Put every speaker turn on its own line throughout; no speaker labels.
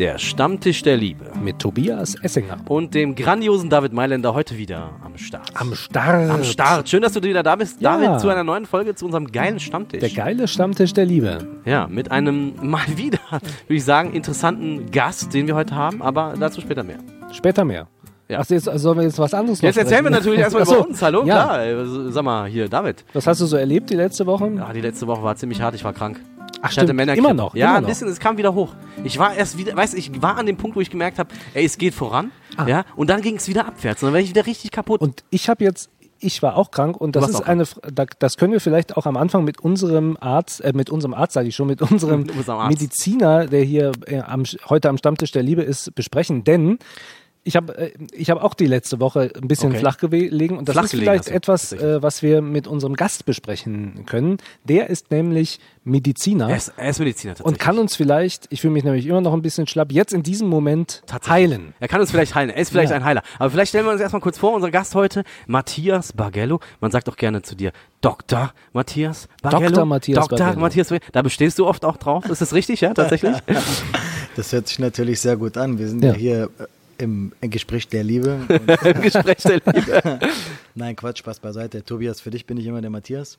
Der Stammtisch der Liebe.
Mit Tobias Essinger.
Und dem grandiosen David Mailänder heute wieder am Start.
Am Start.
Am Start. Schön, dass du wieder da bist,
Ja.
David, zu einer neuen Folge, zu unserem geilen Stammtisch.
Der geile Stammtisch der Liebe.
ja, mit einem mal wieder, würde ich sagen, interessanten Gast, den wir heute haben, aber dazu später mehr.
Später mehr.
Ja.
Ach, jetzt sollen wir jetzt was anderes noch
Jetzt erzählen wir natürlich erstmal
so.
über uns. Hallo,
Ja.
klar. Sag mal, hier, David.
Was hast du so erlebt die letzte Woche?
Ja, die letzte Woche war ziemlich hart, ich war krank.
Ach, stimmt.
Männergrippe.
Immer noch.
Ja,
immer
ein
noch.
bisschen, es kam wieder hoch. Ich war erst wieder, weißt du, ich war an dem Punkt, wo ich gemerkt habe, ey, es geht voran.
Ah.
Ja, und dann ging es wieder abwärts. Und dann war ich wieder richtig kaputt.
Und ich habe jetzt, ich war auch krank und das ist eine, das können wir vielleicht auch am Anfang mit unserem Arzt, äh, mit unserem Arzt sage ich schon, mit unserem. Mediziner, der hier äh, am, heute am Stammtisch der Liebe ist, besprechen. Denn ich habe äh, ich habe auch die letzte Woche ein bisschen
Okay.
flach gelegen und das
Flach
ist vielleicht etwas, äh, was wir mit unserem Gast besprechen können. Der ist nämlich Mediziner.
er, ist, er ist Mediziner tatsächlich.
und kann uns vielleicht, ich fühle mich nämlich immer noch ein bisschen schlapp, jetzt in diesem Moment heilen.
Er kann uns vielleicht heilen. Er ist vielleicht
Ja.
ein Heiler. Aber vielleicht stellen wir uns erstmal kurz vor. Unser Gast heute, Matthias Bargello. Man sagt doch gerne zu dir, Dr. Matthias Bargello.
Dr. Matthias
Dr.
Bargello.
Matthias Bargello. Da bestehst du oft auch drauf. Ist das richtig, ja, tatsächlich?
Das hört sich natürlich sehr gut an. Wir sind
Ja.
ja, hier äh, im Gespräch der Liebe.
Im Gespräch der Liebe.
nein, Quatsch, Spaß beiseite. Tobias, für dich bin ich immer der Matthias.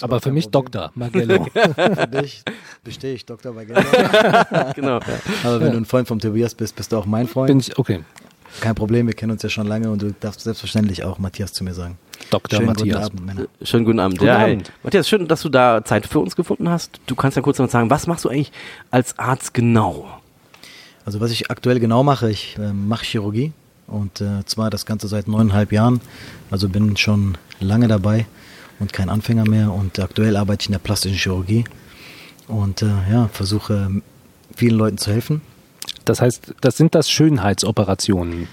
Aber für mich
Problem.
Dr. Magello.
Für dich bestehe ich Dr. Bagella.
genau.
Aber wenn du ein Freund vom Tobias bist, bist du auch mein Freund.
Bin ich, okay.
Kein Problem, wir kennen uns ja schon lange und du darfst selbstverständlich auch Matthias zu mir sagen.
Dr.
Schönen
Matthias.
guten Abend, Männer.
Schönen guten Abend.
Guten
ja, hey.
Abend.
Matthias, schön, dass du da Zeit für uns gefunden hast. Du kannst ja kurz noch sagen, was machst du eigentlich als Arzt genau?
Also was ich aktuell genau mache, ich äh, mache Chirurgie und äh, zwar das Ganze seit neuneinhalb Jahren. Also bin schon lange dabei und kein Anfänger mehr und aktuell arbeite ich in der plastischen Chirurgie und äh, ja, versuche ähm, vielen Leuten zu helfen.
Das heißt, das sind das Schönheitsoperationen.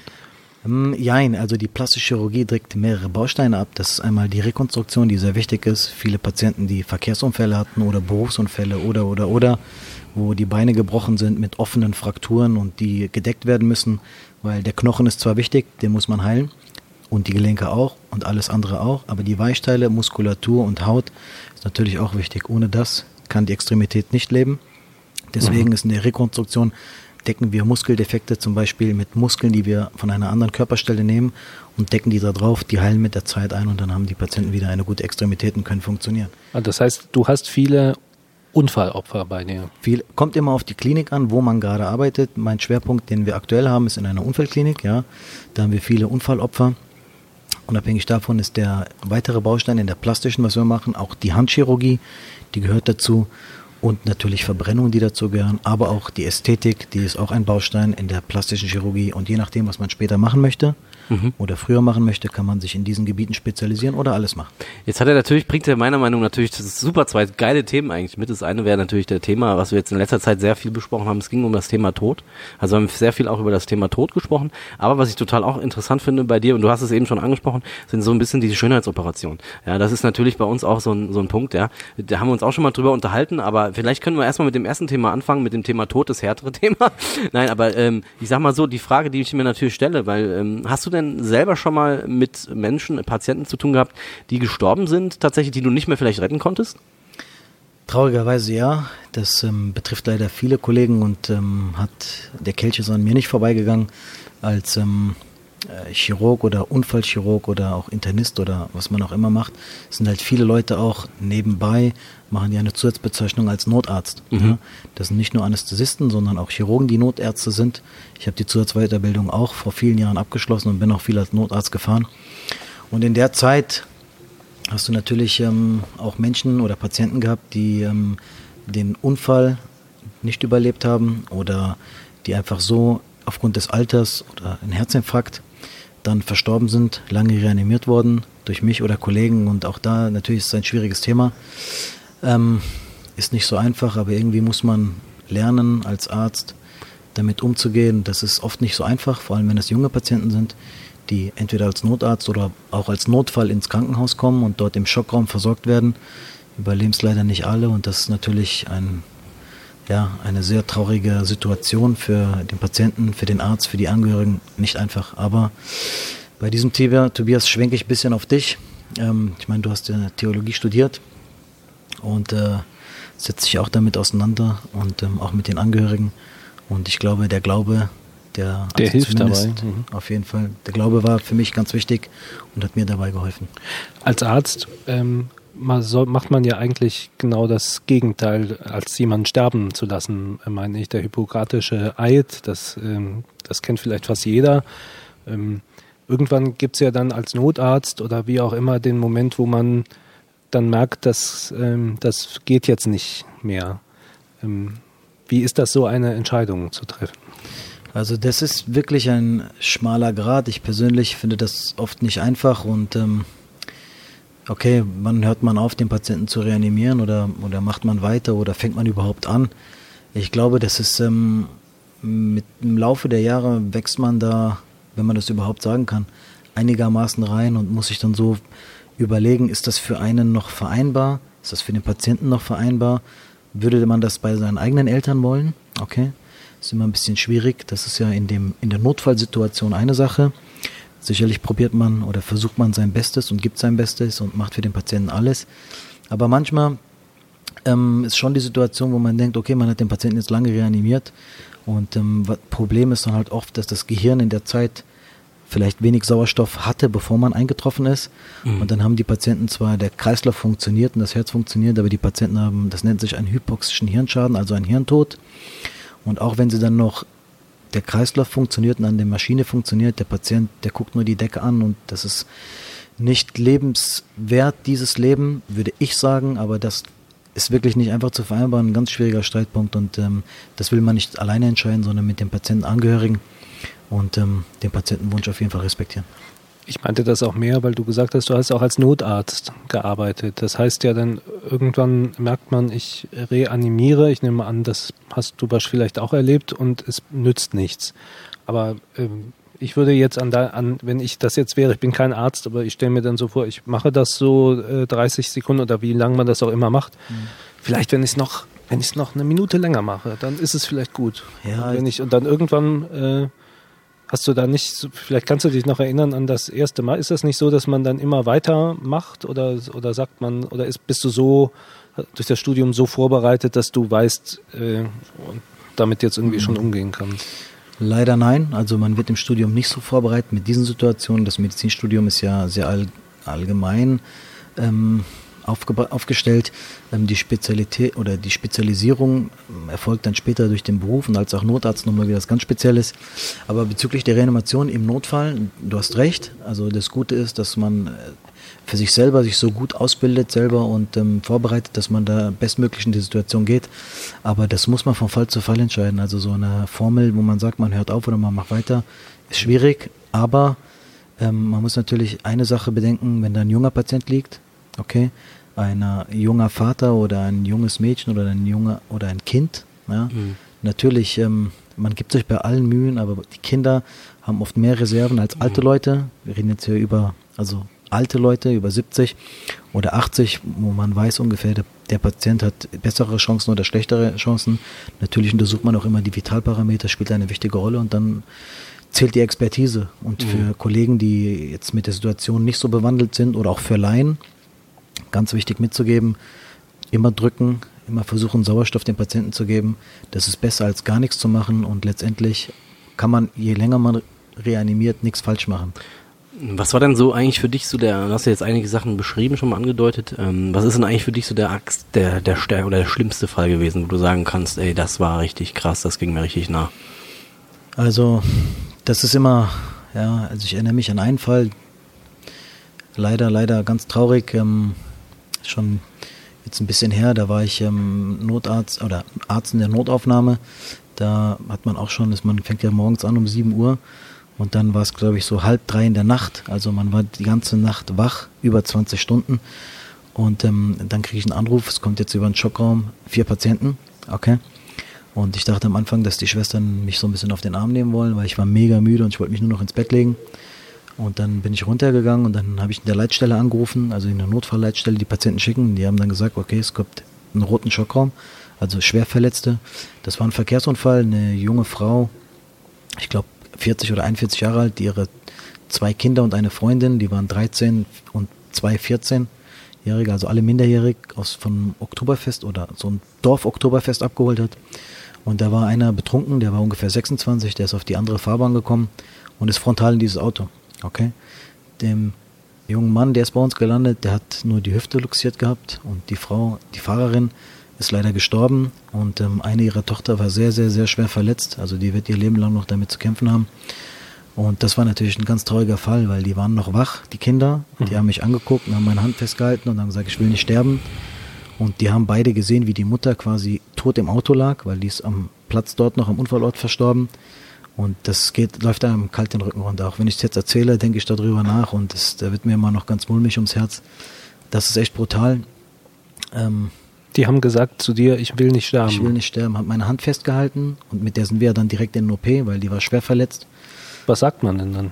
Ähm, Jein, also die plastische Chirurgie deckt mehrere Bausteine ab. Das ist einmal die Rekonstruktion, die sehr wichtig ist. Viele Patienten, die Verkehrsunfälle hatten oder Berufsunfälle oder oder oder, wo die Beine gebrochen sind mit offenen Frakturen und die gedeckt werden müssen, weil der Knochen ist zwar wichtig, den muss man heilen und die Gelenke auch und alles andere auch, aber die Weichteile, Muskulatur und Haut ist natürlich auch wichtig. Ohne das kann die Extremität nicht leben. Deswegen ist in der Rekonstruktion decken wir Muskeldefekte zum Beispiel mit Muskeln, die wir von einer anderen Körperstelle nehmen und decken die da drauf, die heilen mit der Zeit ein und dann haben die Patienten wieder eine gute Extremität und können funktionieren.
Also Das heißt, du hast viele Unfallopfer bei dir.
Viel kommt immer auf die Klinik an, wo man gerade arbeitet. Mein Schwerpunkt, den wir aktuell haben, ist in einer Unfallklinik. Ja, da haben wir viele Unfallopfer. Unabhängig davon ist der weitere Baustein in der plastischen, was wir machen, auch die Handchirurgie, die gehört dazu und natürlich Verbrennungen, die dazu gehören, aber auch die Ästhetik, die ist auch ein Baustein in der plastischen Chirurgie. Und je nachdem, was man später machen möchte oder früher machen möchte, kann man sich in diesen Gebieten spezialisieren oder alles machen.
Jetzt hat er natürlich, bringt er meiner Meinung nach natürlich super zwei geile Themen eigentlich mit. Das eine wäre natürlich der Thema, was wir jetzt in letzter Zeit sehr viel besprochen haben. Es ging um das Thema Tod. Also wir haben sehr viel auch über das Thema Tod gesprochen. Aber was ich total auch interessant finde bei dir, und du hast es eben schon angesprochen, sind so ein bisschen diese Schönheitsoperationen. Ja, das ist natürlich bei uns auch so ein, so ein Punkt, ja. Da haben wir uns auch schon mal drüber unterhalten, aber vielleicht können wir erstmal mit dem ersten Thema anfangen, mit dem Thema Tod, das härtere Thema. Nein, aber ähm, ich sag mal so, die Frage, die ich mir natürlich stelle, weil ähm, hast du denn selber schon mal mit Menschen, Patienten zu tun gehabt, die gestorben sind, tatsächlich, die du nicht mehr vielleicht retten konntest?
Traurigerweise ja. Das ähm, betrifft leider viele Kollegen und ähm, hat der Kelch ist an mir nicht vorbeigegangen. Als ähm, äh, Chirurg oder Unfallchirurg oder auch Internist oder was man auch immer macht, sind halt viele Leute auch nebenbei, machen die eine Zusatzbezeichnung als Notarzt. Ja. Das sind nicht nur Anästhesisten, sondern auch Chirurgen, die Notärzte sind. Ich habe die Zusatzweiterbildung auch vor vielen Jahren abgeschlossen und bin auch viel als Notarzt gefahren. Und in der Zeit hast du natürlich ähm, auch Menschen oder Patienten gehabt, die ähm, den Unfall nicht überlebt haben oder die einfach so aufgrund des Alters oder ein Herzinfarkt dann verstorben sind, lange reanimiert worden durch mich oder Kollegen und auch da natürlich ist es ein schwieriges Thema. Ähm, ist nicht so einfach, aber irgendwie muss man lernen als Arzt damit umzugehen. Das ist oft nicht so einfach, vor allem wenn es junge Patienten sind, die entweder als Notarzt oder auch als Notfall ins Krankenhaus kommen und dort im Schockraum versorgt werden. Überleben es leider nicht alle und das ist natürlich ein, ja, eine sehr traurige Situation für den Patienten, für den Arzt, für die Angehörigen. Nicht einfach, aber bei diesem Thema, Tobias, schwenke ich ein bisschen auf dich. Ähm, ich meine, du hast ja Theologie studiert und äh, setzt dich auch damit auseinander und ähm, auch mit den Angehörigen. Und ich glaube, der Glaube, der,
Der
also
hilft dabei. Mhm.
Auf jeden Fall. Der Glaube war für mich ganz wichtig und hat mir dabei geholfen.
Als Arzt ähm, man soll, macht man ja eigentlich genau das Gegenteil, als jemanden sterben zu lassen, meine ich. Der hippokratische Eid, das, ähm, das kennt vielleicht fast jeder. Ähm, irgendwann gibt es ja dann als Notarzt oder wie auch immer den Moment, wo man dann merkt, dass ähm, das geht jetzt nicht mehr. Ähm, wie ist das so, eine Entscheidung zu treffen?
Also das ist wirklich ein schmaler Grad. Ich persönlich finde das oft nicht einfach und ähm, okay, wann hört man auf, den Patienten zu reanimieren oder, oder macht man weiter oder fängt man überhaupt an? Ich glaube, das ist ähm, mit im Laufe der Jahre wächst man da, wenn man das überhaupt sagen kann, einigermaßen rein und muss sich dann so überlegen, ist das für einen noch vereinbar? Ist das für den Patienten noch vereinbar? Würde man das bei seinen eigenen Eltern wollen? Okay, ist immer ein bisschen schwierig. Das ist ja in, dem, in der Notfallsituation eine Sache. Sicherlich probiert man oder versucht man sein Bestes und gibt sein Bestes und macht für den Patienten alles. Aber manchmal ähm, ist schon die Situation, wo man denkt, okay, man hat den Patienten jetzt lange reanimiert und ähm, Problem ist dann halt oft, dass das Gehirn in der Zeit vielleicht wenig Sauerstoff hatte, bevor man eingetroffen ist. Und dann haben die Patienten zwar, der Kreislauf funktioniert und das Herz funktioniert, aber die Patienten haben, das nennt sich einen hypoxischen Hirnschaden, also einen Hirntod. Und auch wenn sie dann noch der Kreislauf funktioniert und an der Maschine funktioniert, der Patient, der guckt nur die Decke an und das ist nicht lebenswert, dieses Leben, würde ich sagen, aber das ist wirklich nicht einfach zu vereinbaren, ein ganz schwieriger Streitpunkt und ähm, das will man nicht alleine entscheiden, sondern mit dem Patientenangehörigen und ähm, den Patientenwunsch auf jeden Fall respektieren.
Ich meinte das auch mehr, weil du gesagt hast, du hast auch als Notarzt gearbeitet. Das heißt ja dann, irgendwann merkt man, ich reanimiere. Ich nehme an, das hast du vielleicht auch erlebt und es nützt nichts. Aber ähm, ich würde jetzt an, da, an, wenn ich das jetzt wäre, ich bin kein Arzt, aber ich stelle mir dann so vor, ich mache das so äh, 30 Sekunden oder wie lange man das auch immer macht. Vielleicht, wenn ich es noch, wenn ich es noch eine Minute länger mache, dann ist es vielleicht gut.
Ja,
und, wenn ich, und dann irgendwann äh, Hast du da nicht, vielleicht kannst du dich noch erinnern an das erste Mal. Ist das nicht so, dass man dann immer weiter macht oder, oder sagt man, oder ist, bist du so durch das Studium so vorbereitet, dass du weißt äh, und damit jetzt irgendwie schon umgehen kannst?
Leider nein. Also man wird im Studium nicht so vorbereitet mit diesen Situationen. Das Medizinstudium ist ja sehr all, allgemein ähm, aufgestellt. Ähm, die Spezialität oder die Spezialisierung ähm, erfolgt dann später durch den Beruf und als auch Notarzt nochmal wieder was ganz Spezielles. Aber bezüglich der Reanimation im Notfall, du hast recht. Also das Gute ist, dass man äh, für sich selber sich so gut ausbildet selber und ähm, vorbereitet, dass man da bestmöglich in die Situation geht. Aber das muss man von Fall zu Fall entscheiden. Also so eine Formel, wo man sagt, man hört auf oder man macht weiter, ist schwierig. Aber ähm, man muss natürlich eine Sache bedenken, wenn da ein junger Patient liegt, okay, ein junger Vater oder ein junges Mädchen oder ein junger oder ein Kind, ja, natürlich, ähm, man gibt sich bei allen Mühen, aber die Kinder haben oft mehr Reserven als alte Leute. Wir reden jetzt hier über, also alte Leute über 70 oder 80, wo man weiß ungefähr, der, der Patient hat bessere Chancen oder schlechtere Chancen. Natürlich untersucht man auch immer die Vitalparameter, spielt eine wichtige Rolle und dann zählt die Expertise. Und für Kollegen, die jetzt mit der Situation nicht so bewandelt sind oder auch für Laien, ganz wichtig mitzugeben, immer drücken, immer versuchen, Sauerstoff dem Patienten zu geben. Das ist besser als gar nichts zu machen und letztendlich kann man, je länger man reanimiert, nichts falsch machen.
Was war denn so eigentlich für dich so der, du hast ja jetzt einige Sachen beschrieben, schon mal angedeutet, ähm, was ist denn eigentlich für dich so der Axt, der, der stärk oder der schlimmste Fall gewesen, wo du sagen kannst, ey, das war richtig krass, das ging mir richtig nah.
Also, das ist immer, ja, also ich erinnere mich an einen Fall, leider, leider ganz traurig, ähm, schon jetzt ein bisschen her, da war ich ähm, Notarzt oder Arzt in der Notaufnahme, da hat man auch schon, man fängt ja morgens an um 7 Uhr und dann war es, glaube ich, so halb drei in der Nacht, also man war die ganze Nacht wach, über 20 Stunden und ähm, dann kriege ich einen Anruf, es kommt jetzt über den Schockraum, vier Patienten, okay. Und ich dachte am Anfang, dass die Schwestern mich so ein bisschen auf den Arm nehmen wollen, weil ich war mega müde und ich wollte mich nur noch ins Bett legen. Und dann bin ich runtergegangen und dann habe ich in der Leitstelle angerufen, also in der Notfallleitstelle, die Patienten schicken. Die haben dann gesagt, okay, es gibt einen roten Schockraum, also Schwerverletzte. Das war ein Verkehrsunfall, eine junge Frau, ich glaube 40 oder 41 Jahre alt, die ihre zwei Kinder und eine Freundin, die waren 13 und zwei 14-Jährige, also alle minderjährig, aus vom Oktoberfest oder so ein Dorf-Oktoberfest abgeholt hat. Und da war einer betrunken, der war ungefähr 26, der ist auf die andere Fahrbahn gekommen und ist frontal in dieses Auto. Okay? Dem jungen Mann, der ist bei uns gelandet, der hat nur die Hüfte luxiert gehabt und die Frau, die Fahrerin, ist leider gestorben und ähm, eine ihrer Tochter war sehr, sehr, sehr schwer verletzt. Also die wird ihr Leben lang noch damit zu kämpfen haben. Und das war natürlich ein ganz trauriger Fall, weil die waren noch wach, die Kinder. Die mhm. haben mich angeguckt und haben meine Hand festgehalten und haben gesagt, ich will nicht sterben. Und die haben beide gesehen, wie die Mutter quasi tot im Auto lag, weil die ist am Platz dort noch am Unfallort verstorben. Und das geht, läuft einem kalt den Rücken runter. Auch wenn ich es jetzt erzähle, denke ich darüber nach und das, da wird mir immer noch ganz mulmig ums Herz. Das ist echt brutal.
Ähm, die haben gesagt zu dir, ich will nicht sterben.
Ich will nicht sterben, hat meine Hand festgehalten und mit der sind wir dann direkt in den OP, weil die war schwer verletzt.
Was sagt man denn dann?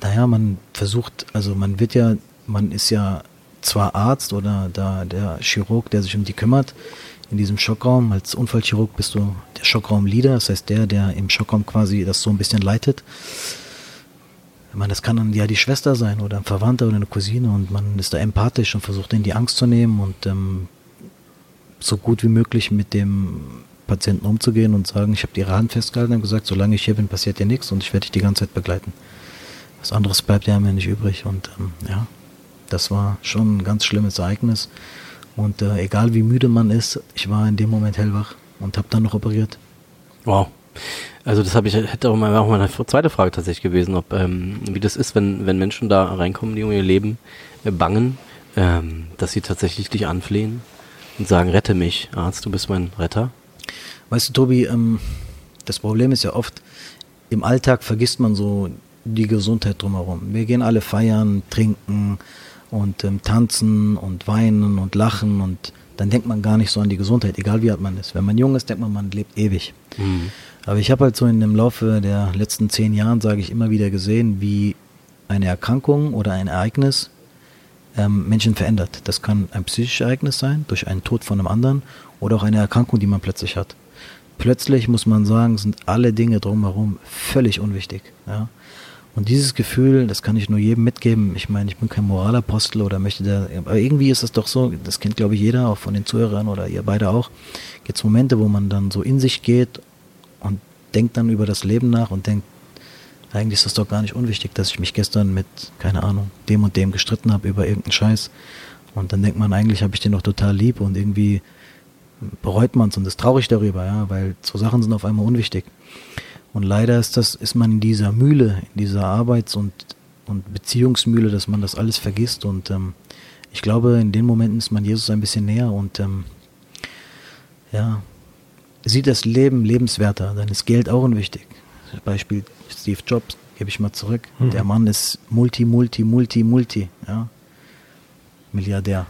Naja, man versucht, also man wird ja, man ist ja zwar Arzt oder da der Chirurg, der sich um die kümmert, in diesem Schockraum. Als Unfallchirurg bist du der Schockraumleader, das heißt der, der im Schockraum quasi das so ein bisschen leitet. Ich meine, das kann dann ja die Schwester sein oder ein Verwandter oder eine Cousine und man ist da empathisch und versucht ihnen die Angst zu nehmen und ähm, so gut wie möglich mit dem Patienten umzugehen und sagen, ich habe ihre Hand festgehalten und gesagt, solange ich hier bin, passiert dir nichts und ich werde dich die ganze Zeit begleiten. Was anderes bleibt ja mir nicht übrig und ähm, ja, das war schon ein ganz schlimmes Ereignis. Und äh, egal wie müde man ist, ich war in dem Moment hellwach und habe dann noch operiert.
Wow. Also das habe ich hätte auch mal auch meine zweite Frage tatsächlich gewesen, ob ähm, wie das ist, wenn wenn Menschen da reinkommen, die um ihr Leben äh, bangen, ähm, dass sie tatsächlich dich anflehen und sagen, rette mich, Arzt, du bist mein Retter.
Weißt du, Tobi, ähm, das Problem ist ja oft im Alltag vergisst man so die Gesundheit drumherum. Wir gehen alle feiern, trinken, und ähm, tanzen und weinen und lachen und dann denkt man gar nicht so an die Gesundheit, egal wie alt man ist. Wenn man jung ist, denkt man, man lebt ewig. Mhm. Aber ich habe halt so in dem Laufe der letzten zehn Jahren, sage ich immer wieder gesehen, wie eine Erkrankung oder ein Ereignis ähm, Menschen verändert. Das kann ein psychisches Ereignis sein, durch einen Tod von einem anderen oder auch eine Erkrankung, die man plötzlich hat. Plötzlich muss man sagen, sind alle Dinge drumherum völlig unwichtig. Ja? Und dieses Gefühl, das kann ich nur jedem mitgeben. Ich meine, ich bin kein Moralapostel oder möchte da, aber irgendwie ist es doch so, das kennt glaube ich jeder, auch von den Zuhörern oder ihr beide auch. Gibt es Momente, wo man dann so in sich geht und denkt dann über das Leben nach und denkt, eigentlich ist das doch gar nicht unwichtig, dass ich mich gestern mit, keine Ahnung, dem und dem gestritten habe über irgendeinen Scheiß. Und dann denkt man, eigentlich habe ich den doch total lieb und irgendwie bereut man es und ist traurig darüber, ja, weil so Sachen sind auf einmal unwichtig. Und leider ist das, ist man in dieser Mühle, in dieser Arbeits- und, und Beziehungsmühle, dass man das alles vergisst. Und ähm, ich glaube, in den Momenten ist man Jesus ein bisschen näher und ähm, ja, sieht das Leben lebenswerter. Dann ist Geld auch unwichtig. Beispiel Steve Jobs, gebe ich mal zurück. Mhm. Der Mann ist Multi, Multi, Multi, Multi, ja. Milliardär.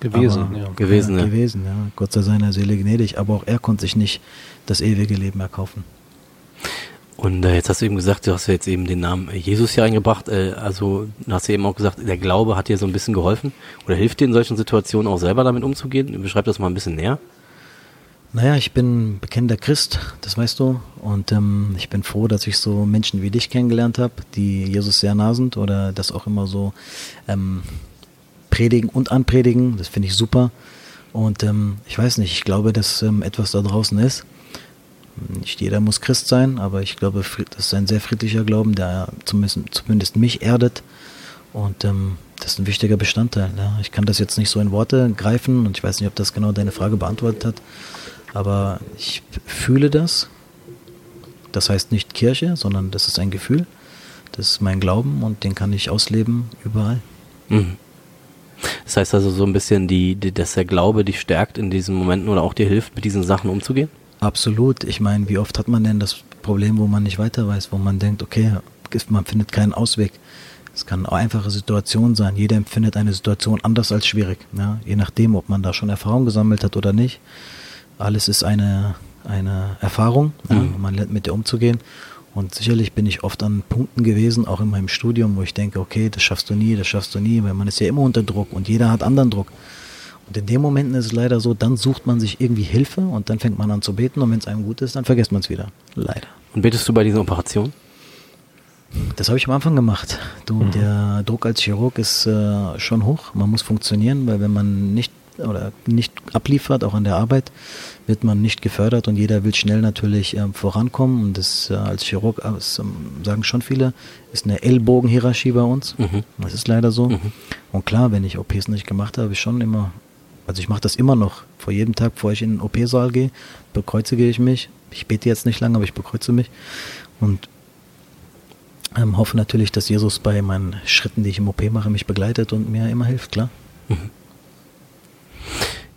Gewesen,
aber, ja. Gewesen, ja, gewesen, ja. Gott sei seiner Seele gnädig, aber auch er konnte sich nicht das ewige Leben erkaufen.
Und äh, jetzt hast du eben gesagt, du hast ja jetzt eben den Namen Jesus hier eingebracht. Äh, also hast du eben auch gesagt, der Glaube hat dir so ein bisschen geholfen oder hilft dir in solchen Situationen auch selber damit umzugehen? Beschreib das mal ein bisschen näher.
Naja, ich bin bekennender Christ, das weißt du. Und ähm, ich bin froh, dass ich so Menschen wie dich kennengelernt habe, die Jesus sehr nah sind oder das auch immer so ähm, predigen und anpredigen. Das finde ich super. Und ähm, ich weiß nicht, ich glaube, dass ähm, etwas da draußen ist nicht jeder muss Christ sein, aber ich glaube, das ist ein sehr friedlicher Glauben, der zumindest, zumindest mich erdet. Und ähm, das ist ein wichtiger Bestandteil. Ja. Ich kann das jetzt nicht so in Worte greifen und ich weiß nicht, ob das genau deine Frage beantwortet hat, aber ich fühle das. Das heißt nicht Kirche, sondern das ist ein Gefühl. Das ist mein Glauben und den kann ich ausleben überall. Mhm.
Das heißt also so ein bisschen, die, die, dass der Glaube dich stärkt in diesen Momenten oder auch dir hilft, mit diesen Sachen umzugehen?
Absolut. Ich meine, wie oft hat man denn das Problem, wo man nicht weiter weiß, wo man denkt, okay, man findet keinen Ausweg. Es kann eine einfache Situation sein. Jeder empfindet eine Situation anders als schwierig. Ja? Je nachdem, ob man da schon Erfahrung gesammelt hat oder nicht. Alles ist eine, eine Erfahrung, mhm. ja? man lernt mit der umzugehen. Und sicherlich bin ich oft an Punkten gewesen, auch in meinem Studium, wo ich denke, okay, das schaffst du nie, das schaffst du nie, weil man ist ja immer unter Druck und jeder hat anderen Druck. Und in den Momenten ist es leider so, dann sucht man sich irgendwie Hilfe und dann fängt man an zu beten und wenn es einem gut ist, dann vergisst man es wieder. Leider.
Und betest du bei dieser Operation?
Das habe ich am Anfang gemacht. Du, mhm. Der Druck als Chirurg ist äh, schon hoch. Man muss funktionieren, weil wenn man nicht oder nicht abliefert, auch an der Arbeit, wird man nicht gefördert und jeder will schnell natürlich ähm, vorankommen. Und das äh, als Chirurg, äh, das, ähm, sagen schon viele, ist eine Ellbogenhierarchie bei uns.
Mhm.
Das ist leider so.
Mhm.
Und klar, wenn ich OPs nicht gemacht habe, ich schon immer, also ich mache das immer noch. Vor jedem Tag, bevor ich in den OP-Saal gehe, bekreuzige ich mich. Ich bete jetzt nicht lange, aber ich bekreuze mich. Und ähm, hoffe natürlich, dass Jesus bei meinen Schritten, die ich im OP mache, mich begleitet und mir immer hilft, klar.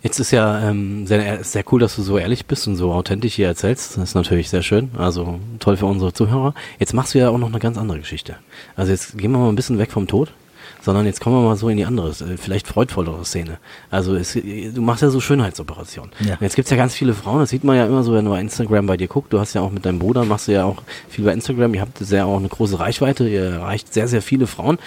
Jetzt ist ja ähm, sehr, sehr cool, dass du so ehrlich bist und so authentisch hier erzählst. Das ist natürlich sehr schön. Also toll für unsere Zuhörer. Jetzt machst du ja auch noch eine ganz andere Geschichte. Also jetzt gehen wir mal ein bisschen weg vom Tod, sondern jetzt kommen wir mal so in die andere, äh, vielleicht freudvollere Szene. Also es, du machst ja so Schönheitsoperationen.
Ja.
Und Jetzt gibt's ja ganz viele Frauen, das sieht man ja immer so, wenn du bei Instagram bei dir guckst. Du hast ja auch mit deinem Bruder, machst du ja auch viel bei Instagram. Ihr habt sehr auch eine große Reichweite. Ihr erreicht sehr, sehr viele Frauen.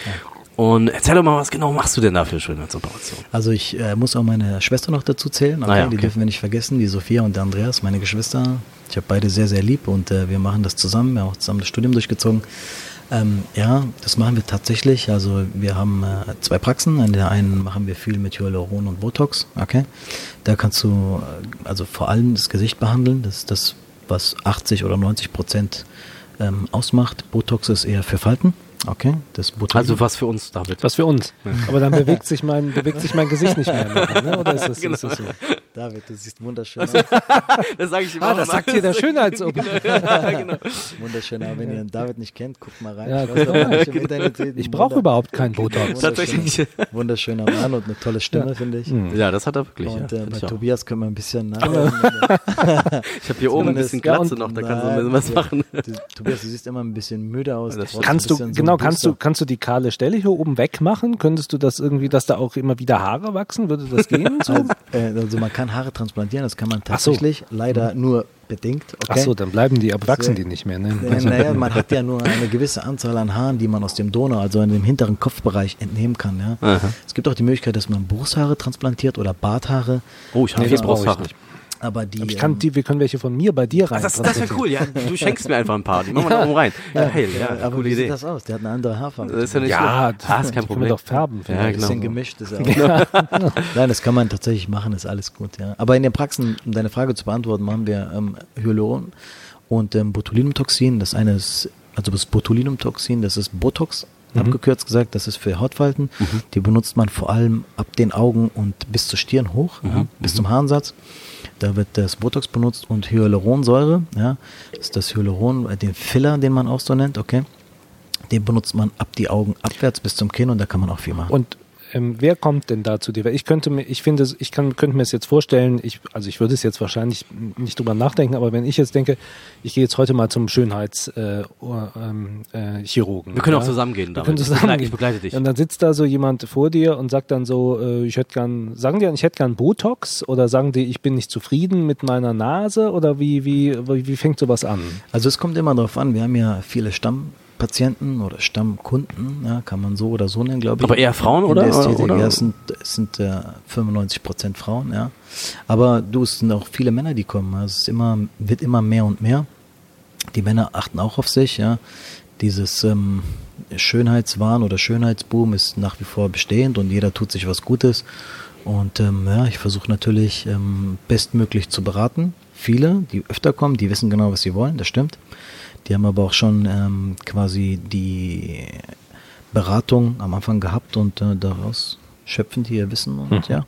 Und erzähl doch mal, was genau machst du denn da für Schönheitsoperationen?
Also ich äh, muss auch meine Schwester noch dazu zählen. Okay?
Ah ja,
Die
okay.
dürfen wir nicht vergessen, die Sophia und der Andreas, meine Geschwister. Ich habe beide sehr, sehr lieb und äh, wir machen das zusammen. Wir haben auch zusammen das Studium durchgezogen. Ähm, ja, das machen wir tatsächlich. Also wir haben äh, zwei Praxen. In der einen machen wir viel mit Hyaluron und Botox. Okay, da kannst du äh, also vor allem das Gesicht behandeln. Das ist das, was 80 oder 90 Prozent ähm, ausmacht. Botox ist eher für Falten. Okay, das Botox.
Also was für uns, David?
Was für uns. Aber dann bewegt sich mein, bewegt sich mein Gesicht nicht mehr. Nachher, ne? Oder ist das, ist das so?
David, du siehst wunderschön aus.
Das sage ich immer.
Ah, das sagt hier der Schönheitsoper.
genau.
Wunderschön, aber wenn ihr den David nicht kennt, guckt mal rein.
Ja,
Ich nicht, sieht
Ich
ein
brauche überhaupt keinen Botox.
wunderschöner-
Tatsächlich.
Wunderschöner Mann und eine tolle Stimme, finde ich.
Ja, das hat er wirklich.
Und
ja,
äh, bei. Tobias können wir ein bisschen
Genau.
nachdenken.
Ich habe hier oben ein bisschen
Ja,
Glatze noch, da kannst du ein bisschen was
ja.
machen.
Tobias, du siehst immer ein bisschen müde aus. Brauchst
Kannst du, genau, kannst du, kannst du die kahle Stelle hier oben wegmachen? Könntest du das irgendwie, dass da auch immer wieder Haare wachsen? Würde das gehen? So?
Also, äh, also man kann Haare transplantieren, das kann man
Ach so.
tatsächlich, leider nur bedingt. Okay?
Ach so, dann bleiben die, aber wachsen die nicht mehr. Ne?
Äh, naja, man hat ja nur eine gewisse Anzahl an Haaren, die man aus dem Donor, also in dem hinteren Kopfbereich entnehmen kann. Ja.
Aha.
Es gibt auch die Möglichkeit, dass man Brusthaare transplantiert oder Barthaare.
Oh, ich habe
Nee,
Brusthaare.
Aber die,
Aber ich kann die, wir können welche von mir bei dir rein.
Das, das wäre cool, ja. Du schenkst mir einfach ein paar. Die machen wir da oben rein. Geil, ja,
aber
coole
wie
Idee.
sieht das aus? Der hat eine andere Haarfarbe.
Das ist ja nicht
Ja,
schlimm. ah, ist kein
die können
Problem.
wir doch färben.
Ja,
ein
genau.
bisschen gemischt ist ja auch. Nein, das kann man tatsächlich machen, ist alles gut, ja. Aber in den Praxen, um deine Frage zu beantworten, machen wir ähm, Hyaluron und ähm, Botulinumtoxin. Das eine ist, also das Botulinumtoxin, das ist Botox, abgekürzt gesagt, das ist für Hautfalten. Die benutzt man vor allem ab den Augen und bis zur Stirn hoch, ja, bis zum Haarensatz. Da wird das Botox benutzt und Hyaluronsäure, ja, ist das Hyaluron, äh, den Filler, den man auch so nennt, okay. Den benutzt man ab die Augen abwärts bis zum Kinn und da kann man auch viel machen.
Und ähm, wer kommt denn da zu dir? Ich könnte mir, ich finde, ich kann, könnte mir es jetzt vorstellen, ich, also ich würde es jetzt wahrscheinlich nicht drüber nachdenken, aber wenn ich jetzt denke, ich gehe jetzt heute mal zum Schönheitschirurgen. Äh, ähm, äh, Chirurgen,
Wir können
ja?
auch zusammen gehen,
Wir können
Ich
zusammen
begleite-
gehen.
ich begleite dich.
Und dann sitzt da so jemand vor dir und sagt dann so, äh, ich hätte gern, sagen die, ich hätte gern Botox oder sagen die, ich bin nicht zufrieden mit meiner Nase oder wie, wie, wie, wie fängt sowas an?
Also es kommt immer darauf an, wir haben ja viele Stammpatienten oder Stammkunden, ja, kann man so oder so nennen, glaube ich.
Aber eher Frauen, oder?
der Ästhetik,
Oder-
Ja, es sind, es sind äh, 95 Prozent Frauen, ja. Aber du, es sind auch viele Männer, die kommen. Also es ist immer, wird immer mehr und mehr. Die Männer achten auch auf sich, ja. Dieses ähm, Schönheitswahn oder Schönheitsboom ist nach wie vor bestehend und jeder tut sich was Gutes. Und ähm, ja, ich versuche natürlich ähm, bestmöglich zu beraten. Viele, die öfter kommen, die wissen genau, was sie wollen, das stimmt. Die haben aber auch schon ähm, quasi die Beratung am Anfang gehabt und äh, daraus schöpfen die ihr Wissen und ja.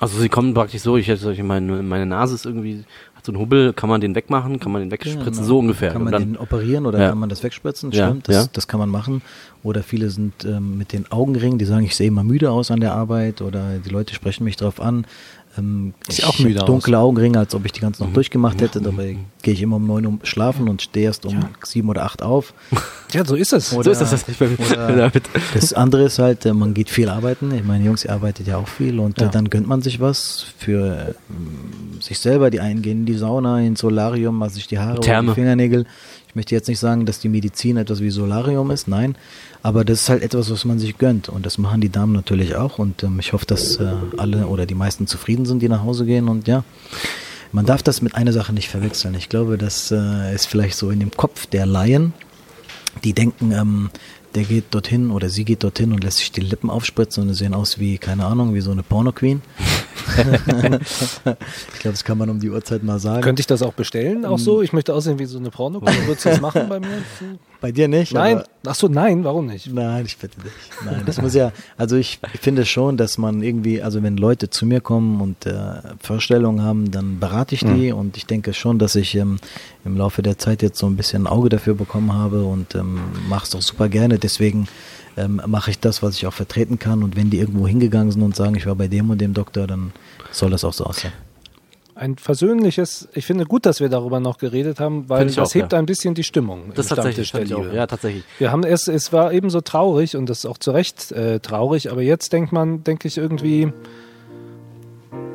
Also sie kommen praktisch so, ich hätte solche, meine, meine Nase ist irgendwie, hat so einen Hubbel, kann man den wegmachen, kann man den wegspritzen,
Genau.
so ungefähr.
Kann man
Und
den operieren oder
Ja.
kann man das wegspritzen?
Ja,
Stimmt, das,
ja.
das kann man machen. Oder viele sind ähm, mit den Augenringen, die sagen, ich sehe immer müde aus an der Arbeit oder die Leute sprechen mich drauf an. Ähm,
Sieht auch müde aus.
dunkle Augenringe, als ob ich die ganze
Mhm.
Nacht durchgemacht hätte. Dabei gehe ich immer um neun Uhr schlafen und stehe erst um sieben oder acht auf.
Ja, so ist es.
so ist das tatsächlich bei mir.
oder-
David.
Das andere ist halt, äh, man geht viel arbeiten. Ich meine, Jungs, ihr arbeitet ja auch viel und
Ja.
äh, dann gönnt man sich was für ähm, sich selber. Die einen gehen in die Sauna, ins Solarium, machen sich die Haare oder die Fingernägel. Ich möchte jetzt nicht sagen, dass die Medizin etwas wie Solarium ist, nein. Aber das ist halt etwas, was man sich gönnt. Und das machen die Damen natürlich auch. Und ähm, ich hoffe, dass äh, alle oder die meisten zufrieden sind, die nach Hause gehen. Und ja, man darf das mit einer Sache nicht verwechseln. Ich glaube, das äh, ist vielleicht so in dem Kopf der Laien, die denken, ähm, der geht dorthin oder sie geht dorthin und lässt sich die Lippen aufspritzen und sehen aus wie, keine Ahnung, wie so eine Porno-Queen. ich glaube, das kann man um die Uhrzeit mal sagen.
Könnte ich das auch bestellen? Auch so? Ich möchte aussehen wie so eine Pornokuh. Würdest du das machen bei mir?
Bei dir nicht?
Nein. Ach so, nein. Warum nicht?
Nein, ich bitte dich. Nein, das muss ja, also ich, ich finde schon, dass man irgendwie, also wenn Leute zu mir kommen und äh, Vorstellungen haben, dann berate ich die und ich denke schon, dass ich ähm, im Laufe der Zeit jetzt so ein bisschen ein Auge dafür bekommen habe und ähm, mache es doch super gerne. Deswegen ähm, mache ich das, was ich auch vertreten kann und wenn die irgendwo hingegangen sind und sagen, ich war bei dem und dem Doktor, dann soll das auch so aussehen.
Ein versöhnliches, ich finde gut, dass wir darüber noch geredet haben, weil das
auch,
hebt
ja.
ein bisschen die Stimmung.
Das
im
tatsächlich,
der
ich auch.
Liebe.
Ja, tatsächlich.
Wir haben es, es war eben so traurig und das ist auch zu Recht äh, traurig, aber jetzt denkt man, denke ich irgendwie,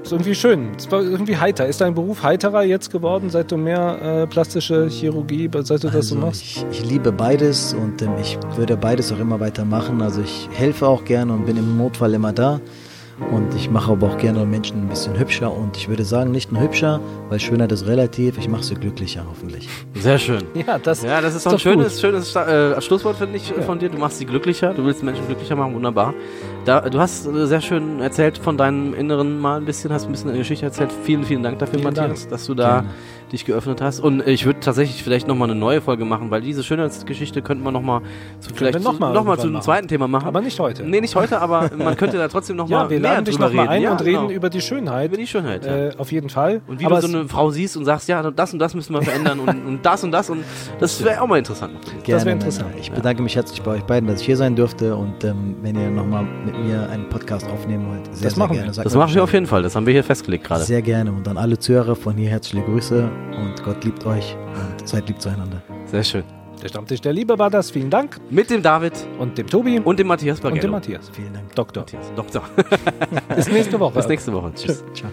ist irgendwie schön, es war irgendwie heiter. Ist dein Beruf heiterer jetzt geworden, seit du mehr äh, plastische Chirurgie, seit du das so
Also
machst?
ich, ich liebe beides und ähm, ich würde beides auch immer weitermachen. Also ich helfe auch gerne und bin im Notfall immer da. Und ich mache aber auch gerne Menschen ein bisschen hübscher. Und ich würde sagen, nicht nur hübscher, weil Schönheit ist relativ. Ich mache sie glücklicher, hoffentlich.
Sehr schön.
Ja, das,
Ja, das ist doch ein schönes, schönes Sta- äh, Schlusswort, finde ich, von dir. Du machst sie glücklicher, du willst Menschen glücklicher machen, wunderbar. Da, du hast äh, sehr schön erzählt von deinem Inneren mal ein bisschen, hast ein bisschen eine Geschichte erzählt. Vielen, vielen Dank dafür,
Vielen
Matthias, dass du da
Gerne.
Dich geöffnet hast. Und ich würde tatsächlich vielleicht nochmal eine neue Folge machen, weil diese Schönheitsgeschichte könnten wir nochmal zu, vielleicht
wir noch mal
noch mal
irgendwann
zu einem zweiten Thema machen.
Aber nicht heute.
Nee, nicht heute, aber man könnte da trotzdem nochmal
ja, wir
mehr
laden dich
drüber
nochmal
reden.
ein
ja,
und reden
genau.
über die Schönheit.
über die Schönheit. Ja.
Äh, auf jeden Fall.
Und wie
Aber
du so eine Frau siehst und sagst, ja, das und das müssen wir verändern und, und das und das und das wäre auch mal interessant.
Gerne,
wäre interessant.
Ich bedanke mich herzlich bei euch beiden, dass ich hier sein durfte. Und ähm, wenn ihr nochmal mit mir einen Podcast aufnehmen wollt, sehr,
Das
sehr
machen
gerne.
wir.
Sagt
Das machen wir auf jeden Fall. Das haben wir hier festgelegt gerade.
Sehr gerne. Und an alle Zuhörer von hier herzliche Grüße. Und Gott liebt euch und seid lieb zueinander.
Sehr schön.
Der Stammtisch der Liebe war das. Vielen Dank.
Mit dem David
Und dem Tobi
und dem Matthias
und
Bargello.
dem Matthias.
Vielen Dank.
Doktor.
Matthias, Doktor.
Bis nächste Woche.
Bis nächste Woche. Tschüss.
Ciao.